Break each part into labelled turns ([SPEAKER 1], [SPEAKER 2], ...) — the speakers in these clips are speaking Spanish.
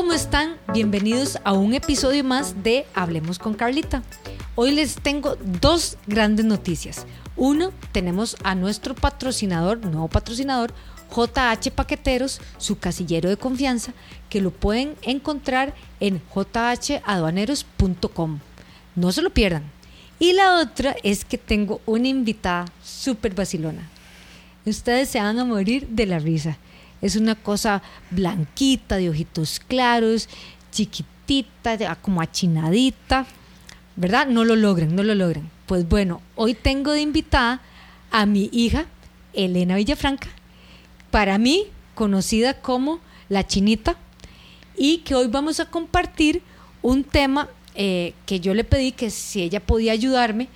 [SPEAKER 1] ¿Cómo están? Bienvenidos a un episodio más de Hablemos con Carlita. Hoy les tengo dos grandes noticias. Uno, tenemos a nuestro patrocinador, nuevo patrocinador, JH Paqueteros, su casillero de confianza, que lo pueden encontrar en jhaduaneros.com. No se lo pierdan. Y la otra es que tengo una invitada súper vacilona. Ustedes se van a morir de la risa. Es una cosa blanquita, de ojitos claros, chiquitita, como achinadita. ¿Verdad? No lo logran, no lo logran. Pues bueno, hoy tengo de invitada a mi hija, Elena Villafranca, para mí conocida como la chinita, y que hoy vamos a compartir un tema eh, que yo le pedí que si ella podía ayudarme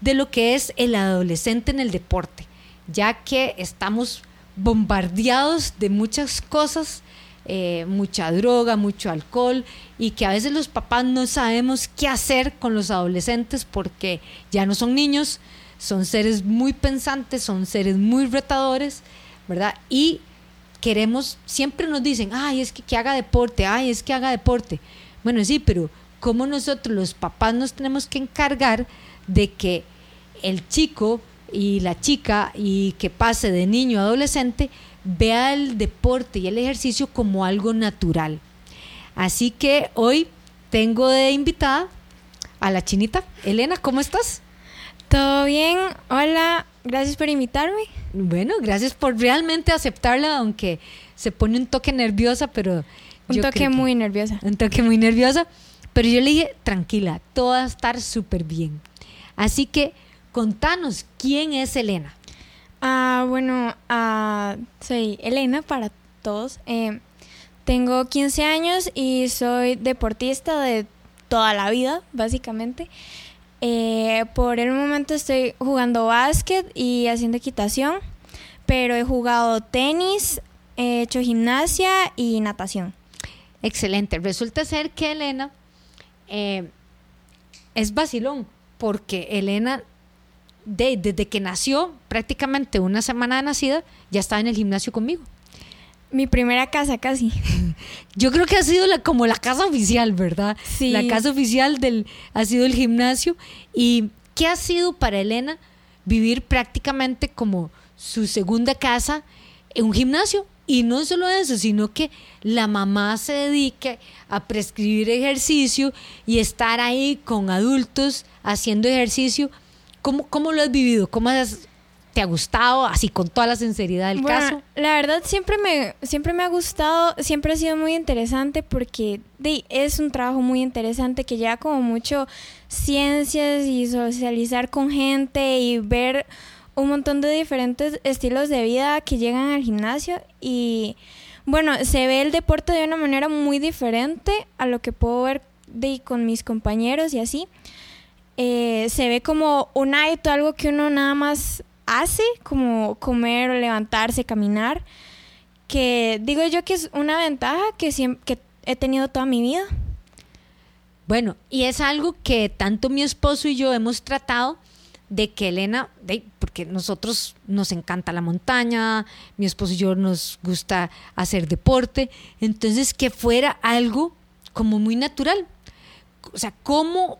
[SPEAKER 1] de lo que es el adolescente en el deporte, ya que estamos bombardeados de muchas cosas, eh, mucha droga, mucho alcohol y que a veces los papás no sabemos qué hacer con los adolescentes porque ya no son niños, son seres muy pensantes, son seres muy retadores, ¿verdad? Y queremos, siempre nos dicen, ay, es que, que haga deporte, ay, es que haga deporte. Bueno, sí, pero ¿cómo nosotros los papás nos tenemos que encargar de que el chico y la chica y que pase de niño a adolescente vea el deporte y el ejercicio como algo natural. Así que hoy tengo de invitada a la chinita. Elena, ¿cómo estás?
[SPEAKER 2] ¿Todo bien? Hola, gracias por invitarme.
[SPEAKER 1] Bueno, gracias por realmente aceptarla, aunque se pone un toque nerviosa, pero...
[SPEAKER 2] Un toque muy nerviosa.
[SPEAKER 1] Un toque muy nerviosa, pero yo le dije, tranquila, todo va a estar súper bien. Así que contanos, ¿quién es Elena?
[SPEAKER 2] Ah, bueno, ah, soy Elena para todos. Eh, tengo 15 años y soy deportista de toda la vida, básicamente. Eh, por el momento estoy jugando básquet y haciendo equitación, pero he jugado tenis, he hecho gimnasia y natación.
[SPEAKER 1] Excelente. Resulta ser que Elena eh, es vacilón, porque Elena desde que nació, prácticamente una semana de nacida, ya estaba en el gimnasio conmigo.
[SPEAKER 2] Mi primera casa casi.
[SPEAKER 1] Yo creo que ha sido la, como la casa oficial, ¿verdad?
[SPEAKER 2] Sí.
[SPEAKER 1] La casa oficial del, ha sido el gimnasio. ¿Y qué ha sido para Elena vivir prácticamente como su segunda casa en un gimnasio? Y no solo eso, sino que la mamá se dedique a prescribir ejercicio y estar ahí con adultos haciendo ejercicio ¿Cómo, lo has vivido? ¿Cómo te ha gustado? Así con toda la sinceridad del caso.
[SPEAKER 2] La verdad siempre me, siempre me ha gustado, siempre ha sido muy interesante porque es un trabajo muy interesante que lleva como mucho ciencias y socializar con gente y ver un montón de diferentes estilos de vida que llegan al gimnasio y bueno, se ve el deporte de una manera muy diferente a lo que puedo ver de, con mis compañeros y así. Eh, se ve como un hábito, algo que uno nada más hace, como comer, levantarse, caminar, que digo yo que es una ventaja que, siempre, he tenido toda mi vida.
[SPEAKER 1] Bueno, y es algo que tanto mi esposo y yo hemos tratado de que Elena, porque nosotros nos encanta la montaña, mi esposo y yo nos gusta hacer deporte, entonces que fuera algo como muy natural. O sea, cómo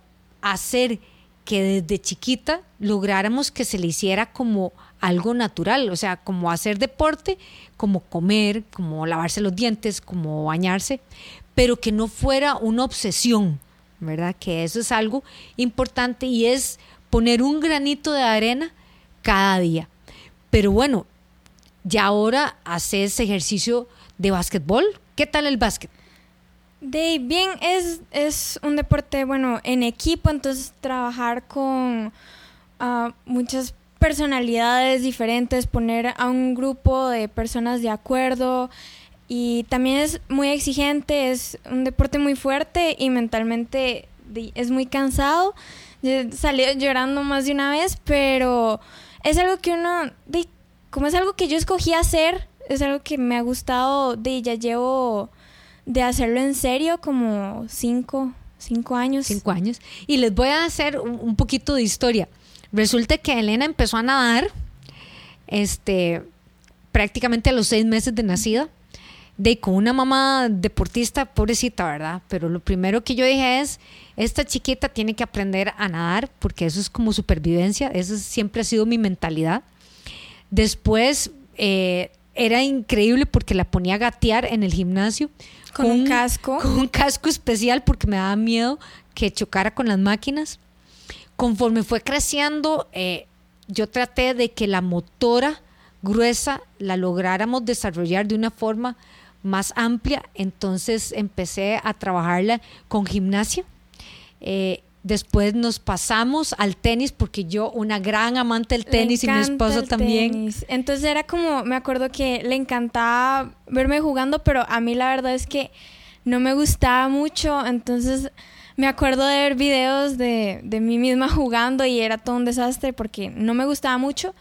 [SPEAKER 1] hacer que desde chiquita lográramos que se le hiciera como algo natural, o sea, como hacer deporte, como comer, como lavarse los dientes, como bañarse, pero que no fuera una obsesión, ¿verdad? Que eso es algo importante y es poner un granito de arena cada día. Pero bueno, ya ahora haces ejercicio de básquetbol. ¿Qué tal el básquet?
[SPEAKER 2] De bien, es, es un deporte, bueno, en equipo, entonces trabajar con ah, muchas personalidades diferentes, poner a un grupo de personas de acuerdo y también es muy exigente, es un deporte muy fuerte y mentalmente es muy cansado. Salí llorando más de una vez, pero es algo que uno, como es algo que yo escogí hacer, es algo que me ha gustado, de ya llevo de hacerlo en serio como cinco, cinco años.
[SPEAKER 1] Cinco años. Y les voy a hacer un, poquito de historia. Resulta que Elena empezó a nadar este, prácticamente a los seis meses de nacida. de con una mamá deportista, pobrecita, ¿verdad? Pero lo primero que yo dije es, esta chiquita tiene que aprender a nadar, porque eso es como supervivencia, eso siempre ha sido mi mentalidad. Después eh, era increíble porque la ponía a gatear en el gimnasio.
[SPEAKER 2] Con, un casco.
[SPEAKER 1] Con un casco especial porque me daba miedo que chocara con las máquinas. Conforme fue creciendo, eh, yo traté de que la motora gruesa la lográramos desarrollar de una forma más amplia, entonces empecé a trabajarla con gimnasia. Eh, después nos pasamos al tenis porque yo una gran amante del tenis y mi esposo también.
[SPEAKER 2] Entonces era como, me acuerdo que le encantaba verme jugando, pero a mí la verdad es que no me gustaba mucho, entonces me acuerdo de ver videos de, de mí misma jugando y era todo un desastre porque no me gustaba mucho,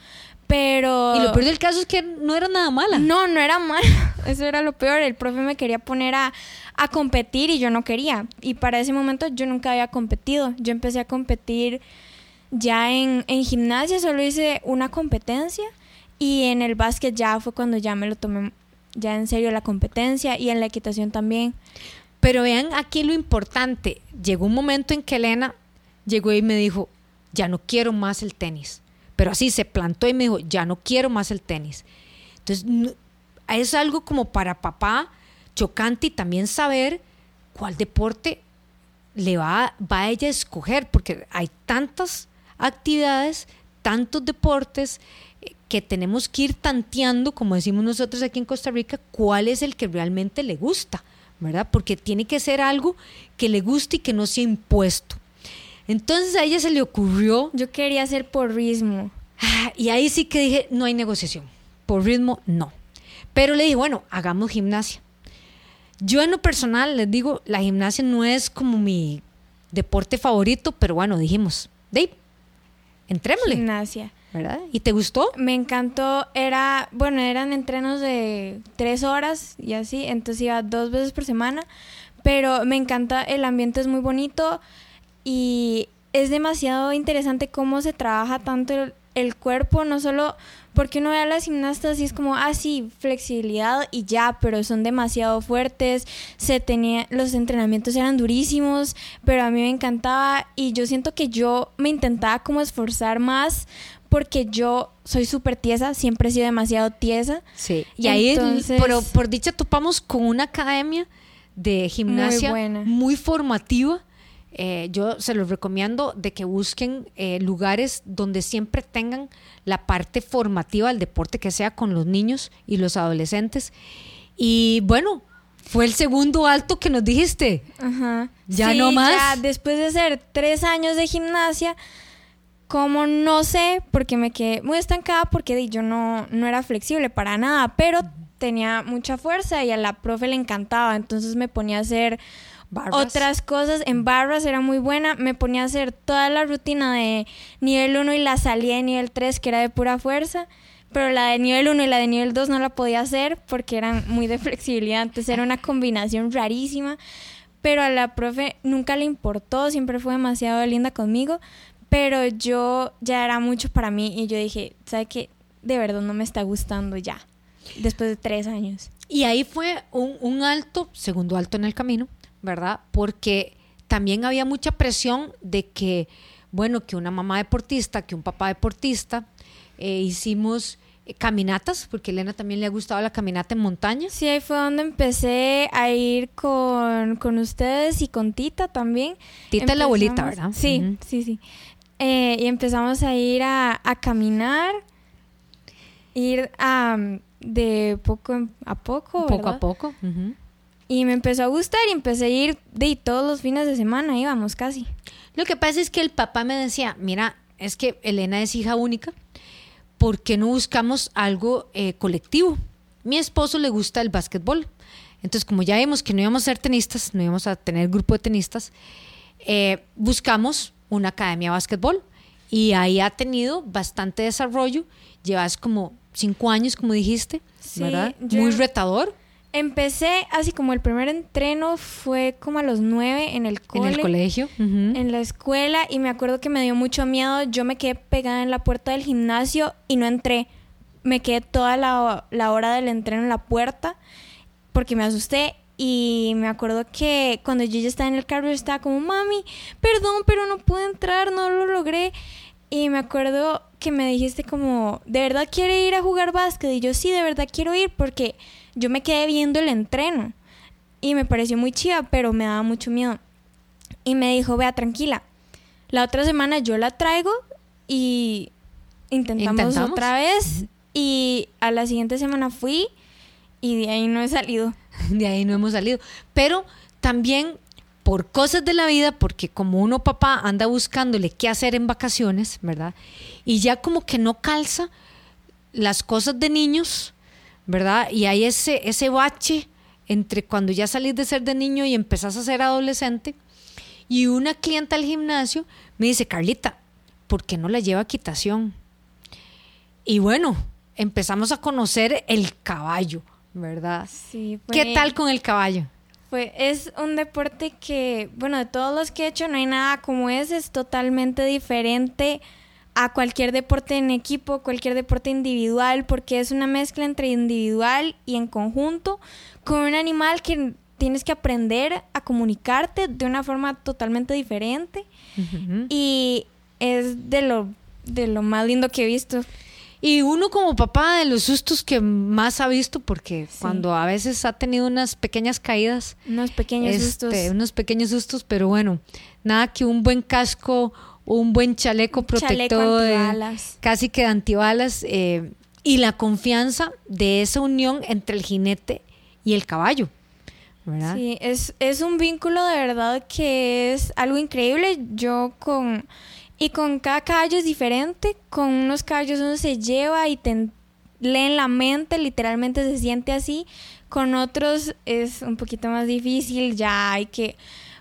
[SPEAKER 2] pero...
[SPEAKER 1] Y lo peor del caso es que no era nada mala.
[SPEAKER 2] No, no era mala. Eso era lo peor. El profe me quería poner a, a, competir y yo no quería. Y para ese momento yo nunca había competido. Yo empecé a competir ya en, en gimnasia, solo hice una competencia. Y en el básquet ya fue cuando ya me lo tomé ya en serio la competencia y en la equitación también.
[SPEAKER 1] Pero vean aquí lo importante. Llegó un momento en que Elena llegó y me dijo, ya no quiero más el tenis pero así se plantó y me dijo, ya no quiero más el tenis. Entonces, es algo como para papá chocante y también saber cuál deporte le va, va a ella a escoger, porque hay tantas actividades, tantos deportes eh, que tenemos que ir tanteando, como decimos nosotros aquí en Costa Rica, cuál es el que realmente le gusta, ¿verdad? Porque tiene que ser algo que le guste y que no sea impuesto. Entonces a ella se le ocurrió...
[SPEAKER 2] Yo quería hacer por ritmo.
[SPEAKER 1] Ah, y ahí sí que dije, no hay negociación. Por ritmo, no. Pero le dije, bueno, hagamos gimnasia. Yo en lo personal les digo, la gimnasia no es como mi deporte favorito, pero bueno, dijimos, Dave, entrémosle.
[SPEAKER 2] Gimnasia.
[SPEAKER 1] ¿Verdad? ¿Y te gustó?
[SPEAKER 2] Me encantó. Era, bueno, eran entrenos de tres horas y así, entonces iba dos veces por semana. Pero me encanta, el ambiente es muy bonito y es demasiado interesante cómo se trabaja tanto el, cuerpo, no solo porque uno ve a las gimnastas y es como, ah, sí, flexibilidad y ya, pero son demasiado fuertes, se tenía, los entrenamientos eran durísimos, pero a mí me encantaba y yo siento que yo me intentaba como esforzar más porque yo soy súper tiesa, siempre he sido demasiado tiesa.
[SPEAKER 1] Sí, y ahí, pero por dicha topamos con una academia de gimnasia muy formativa eh, yo se los recomiendo de que busquen eh, lugares donde siempre tengan la parte formativa del deporte, que sea con los niños y los adolescentes. Y bueno, fue el segundo alto que nos dijiste. Ajá. Ya no más. Ya
[SPEAKER 2] después de hacer tres años de gimnasia, como no sé, porque me quedé muy estancada porque yo no, no era flexible para nada, pero tenía mucha fuerza y a la profe le encantaba, entonces me ponía a hacer otras cosas. En barras era muy buena. Me ponía a hacer toda la rutina de nivel 1 y la salía de nivel 3, que era de pura fuerza. Pero la de nivel 1 y la de nivel 2 no la podía hacer porque eran muy de flexibilidad. Entonces era una combinación rarísima. Pero a la profe nunca le importó, siempre fue demasiado linda conmigo. Pero yo ya era mucho para mí y yo dije, ¿sabe qué? De verdad no me está gustando ya. Después de tres años.
[SPEAKER 1] Y ahí fue un, un alto, segundo alto en el camino, ¿verdad? Porque también había mucha presión de que, bueno, que una mamá deportista, que un papá deportista, eh, hicimos eh, caminatas, porque a Elena también le ha gustado la caminata en montaña.
[SPEAKER 2] Sí, ahí fue donde empecé a ir con, ustedes y con Tita también.
[SPEAKER 1] Tita es la abuelita, ¿verdad?
[SPEAKER 2] Sí, sí, sí. Eh, y empezamos a ir a, caminar, ir a, de poco a poco, ¿verdad?
[SPEAKER 1] Poco a poco.
[SPEAKER 2] Y me empezó a gustar y empecé a ir de todos los fines de semana, íbamos casi.
[SPEAKER 1] Lo que pasa es que el papá me decía, mira, es que Elena es hija única, ¿por qué no buscamos algo eh, colectivo? Mi esposo le gusta el básquetbol. Entonces, como ya vimos que no íbamos a ser tenistas, no íbamos a tener grupo de tenistas, eh, buscamos una academia de básquetbol y ahí ha tenido bastante desarrollo. Llevas como cinco años, como dijiste, ¿verdad? Muy retador
[SPEAKER 2] Empecé así como el primer entreno fue como a los nueve en el
[SPEAKER 1] En el colegio.
[SPEAKER 2] En la escuela y me acuerdo que me dio mucho miedo. Yo me quedé pegada en la puerta del gimnasio y no entré. Me quedé toda la, hora del entreno en la puerta porque me asusté y me acuerdo que cuando yo ya estaba en el carro, yo estaba como, mami, perdón, pero no pude entrar, no lo logré. Y me acuerdo que me dijiste como, ¿de verdad quiere ir a jugar básquet? Y yo sí, de verdad quiero ir porque yo me quedé viendo el entreno. Y me pareció muy chiva, pero me daba mucho miedo. Y me dijo, vea, tranquila. La otra semana yo la traigo y intentamos, otra vez. Y a la siguiente semana fui y de ahí no he salido.
[SPEAKER 1] De ahí no hemos salido. Pero también por cosas de la vida, porque como uno papá anda buscándole qué hacer en vacaciones, ¿verdad? Y ya como que no calza las cosas de niños, ¿verdad? Y hay ese, ese bache entre cuando ya salís de ser de niño y empezás a ser adolescente. Y una clienta al gimnasio me dice, Carlita, ¿por qué no la lleva a quitación? Y bueno, empezamos a conocer el caballo, ¿verdad?
[SPEAKER 2] Sí,
[SPEAKER 1] ¿Qué tal con el caballo?
[SPEAKER 2] Pues es un deporte que, bueno, de todos los que he hecho no hay nada como ese, es totalmente diferente a cualquier deporte en equipo, cualquier deporte individual, porque es una mezcla entre individual y en conjunto, con un animal que tienes que aprender a comunicarte de una forma totalmente diferente y es de lo, de lo más lindo que he visto.
[SPEAKER 1] Y uno como papá de los sustos que más ha visto, porque cuando a veces ha tenido unas pequeñas caídas.
[SPEAKER 2] Unos pequeños
[SPEAKER 1] este,
[SPEAKER 2] sustos.
[SPEAKER 1] Unos pequeños sustos, pero bueno, nada que un buen casco, un buen chaleco protector, casi que de antibalas, eh, y la confianza de esa unión entre el jinete y el caballo. ¿verdad?
[SPEAKER 2] Sí, es, es un vínculo de verdad que es algo increíble. Yo con y con cada caballo es diferente. Con unos caballos uno se lleva y te leen la mente, literalmente se siente así. Con otros es un poquito más difícil, ya hay que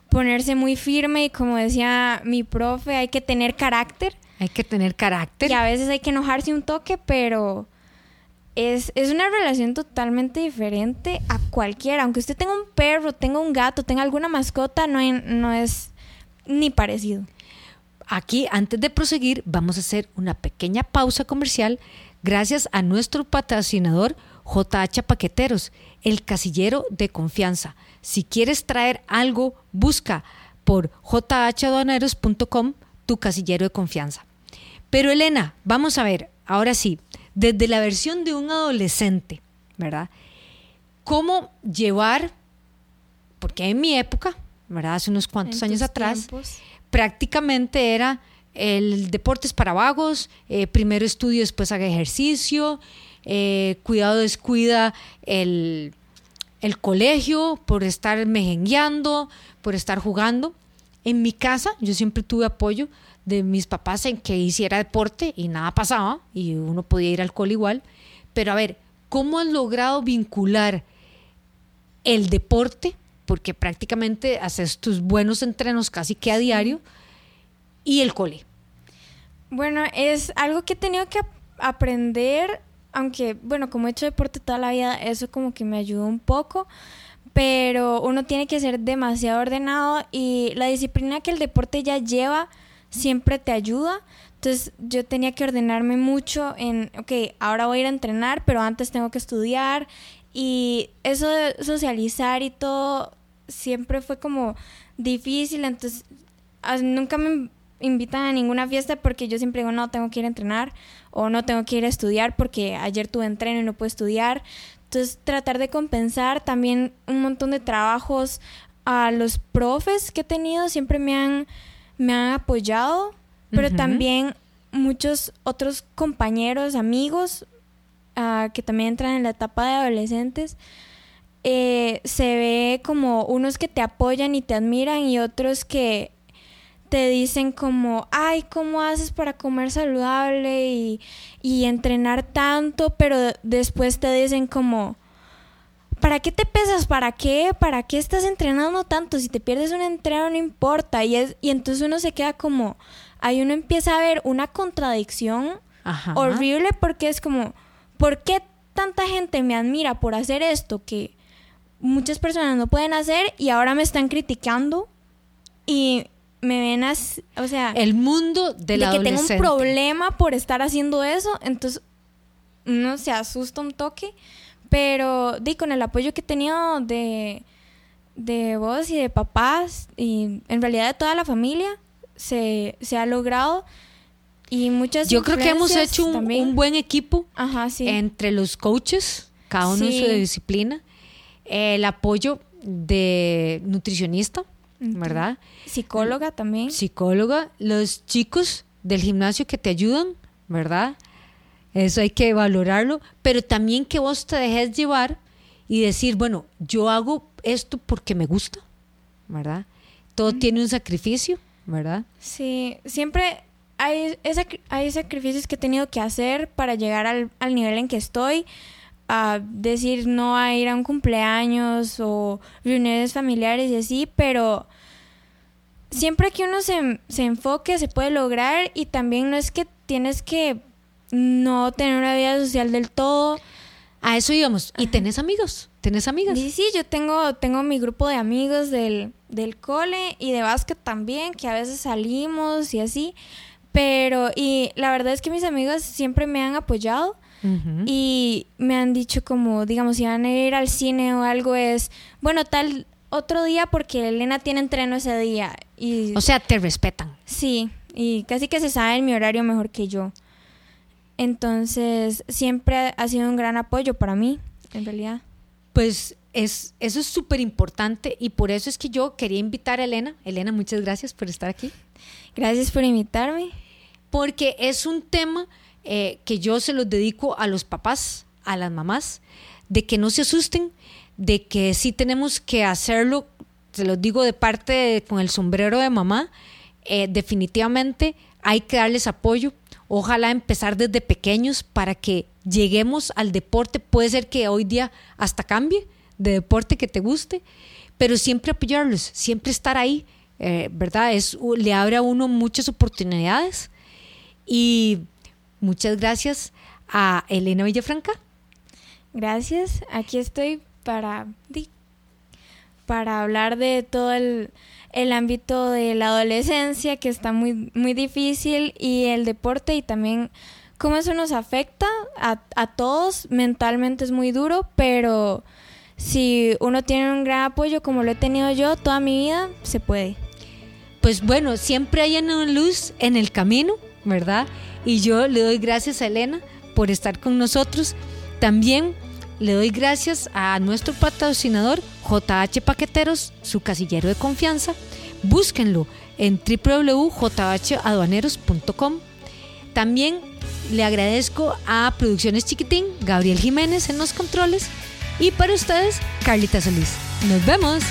[SPEAKER 2] ponerse muy firme y como decía mi profe, hay que tener carácter.
[SPEAKER 1] Hay que tener carácter.
[SPEAKER 2] Y a veces hay que enojarse un toque, pero es, es una relación totalmente diferente a cualquiera. Aunque usted tenga un perro, tenga un gato, tenga alguna mascota, no, no es ni parecido.
[SPEAKER 1] Aquí, antes de proseguir, vamos a hacer una pequeña pausa comercial gracias a nuestro patrocinador JH Paqueteros, el casillero de confianza. Si quieres traer algo, busca por jhadoneros.com tu casillero de confianza. Pero Elena, vamos a ver, ahora sí, desde la versión de un adolescente, ¿verdad? ¿Cómo llevar, porque en mi época, ¿verdad? Hace unos cuantos años atrás, prácticamente era el deportes para vagos, eh, primero estudio, después haga ejercicio, eh, cuidado descuida el, el colegio por estar mejengueando, por estar jugando. En mi casa yo siempre tuve apoyo de mis papás en que hiciera deporte y nada pasaba y uno podía ir al cole igual. Pero a ver, ¿cómo has logrado vincular el deporte porque prácticamente haces tus buenos entrenos casi que a diario, y el cole.
[SPEAKER 2] Bueno, es algo que he tenido que aprender, aunque, bueno, como he hecho deporte toda la vida, eso como que me ayudó un poco, pero uno tiene que ser demasiado ordenado y la disciplina que el deporte ya lleva siempre te ayuda. Entonces yo tenía que ordenarme mucho en, ok, ahora voy a ir a entrenar, pero antes tengo que estudiar y eso de socializar y todo siempre fue como difícil, entonces nunca me invitan a ninguna fiesta porque yo siempre digo, no, tengo que ir a entrenar o no tengo que ir a estudiar porque ayer tuve entreno y no puedo estudiar. Entonces tratar de compensar también un montón de trabajos a los profes que he tenido siempre me han, me han apoyado, pero también muchos otros compañeros, amigos Ah, que también entran en la etapa de adolescentes, eh, se ve como unos que te apoyan y te admiran y otros que te dicen como, ay, ¿cómo haces para comer saludable y, y entrenar tanto? Pero después te dicen como, ¿para qué te pesas? ¿Para qué? ¿Para qué estás entrenando tanto? Si te pierdes un entreno no importa. Y, es, y entonces uno se queda como, ahí uno empieza a ver una contradicción horrible porque es como, ¿por qué tanta gente me admira por hacer esto que muchas personas no pueden hacer y ahora me están criticando y me ven así, o sea,
[SPEAKER 1] el mundo de la
[SPEAKER 2] de que tengo un problema por estar haciendo eso, entonces uno se asusta un toque, Pero di con el apoyo que he tenido de, de vos y de papás y en realidad de toda la familia se, se ha logrado. Y muchas
[SPEAKER 1] Yo creo que hemos hecho un, buen equipo
[SPEAKER 2] Ajá, sí.
[SPEAKER 1] entre los coaches, cada uno en su disciplina, el apoyo de nutricionista. ¿Verdad?
[SPEAKER 2] Psicóloga también.
[SPEAKER 1] Psicóloga, los chicos del gimnasio que te ayudan, ¿verdad? Eso hay que valorarlo, pero también que vos te dejes llevar y decir, bueno, yo hago esto porque me gusta, ¿verdad? Todo tiene un sacrificio, ¿verdad?
[SPEAKER 2] Sí, siempre hay, hay sacrificios que he tenido que hacer para llegar al, al nivel en que estoy. A decir no a ir a un cumpleaños o reuniones familiares y así, pero siempre que uno se, se enfoque se puede lograr y también no es que tienes que no tener una vida social del todo.
[SPEAKER 1] A eso íbamos. ¿Y tenés amigos? ¿Tenés amigas?
[SPEAKER 2] Sí, sí, yo tengo, tengo mi grupo de amigos del, del cole y de básquet también, que a veces salimos y así. Pero, y la verdad es que mis amigos siempre me han apoyado Y me han dicho como, digamos, si van a ir al cine o algo es, bueno, tal otro día porque Elena tiene entreno ese día. Y
[SPEAKER 1] O sea, te respetan.
[SPEAKER 2] Sí, y casi que se sabe mi horario mejor que yo. Entonces, siempre ha sido un gran apoyo para mí, en realidad.
[SPEAKER 1] Pues es, eso es súper importante y por eso es que yo quería invitar a Elena. Elena, muchas gracias por estar aquí.
[SPEAKER 2] Gracias por invitarme.
[SPEAKER 1] Porque es un tema eh, que yo se los dedico a los papás, a las mamás, de que no se asusten, de que sí tenemos que hacerlo, se los digo de parte con el sombrero de mamá, eh, definitivamente hay que darles apoyo. Ojalá empezar desde pequeños para que lleguemos al deporte. Puede ser que hoy día hasta cambie de deporte que te guste, pero siempre apoyarlos, siempre estar ahí, eh, ¿verdad? Es, le abre a uno muchas oportunidades. Y muchas gracias a Elena Villafranca.
[SPEAKER 2] Gracias. Aquí estoy para, para hablar de todo el, el ámbito de la adolescencia, que está muy, muy difícil, y el deporte, y también cómo eso nos afecta a, a todos. Mentalmente es muy duro, pero si uno tiene un gran apoyo, como lo he tenido yo toda mi vida, se puede.
[SPEAKER 1] Pues bueno, siempre hay una luz en el camino, ¿verdad? Y yo le doy gracias a Elena por estar con nosotros. También le doy gracias a nuestro patrocinador JH Paqueteros, su casillero de confianza. Búsquenlo en www.jhaduaneros.com. También le agradezco a Producciones Chiquitín, Gabriel Jiménez en los controles. Y para ustedes, Carlita Solís. Nos vemos.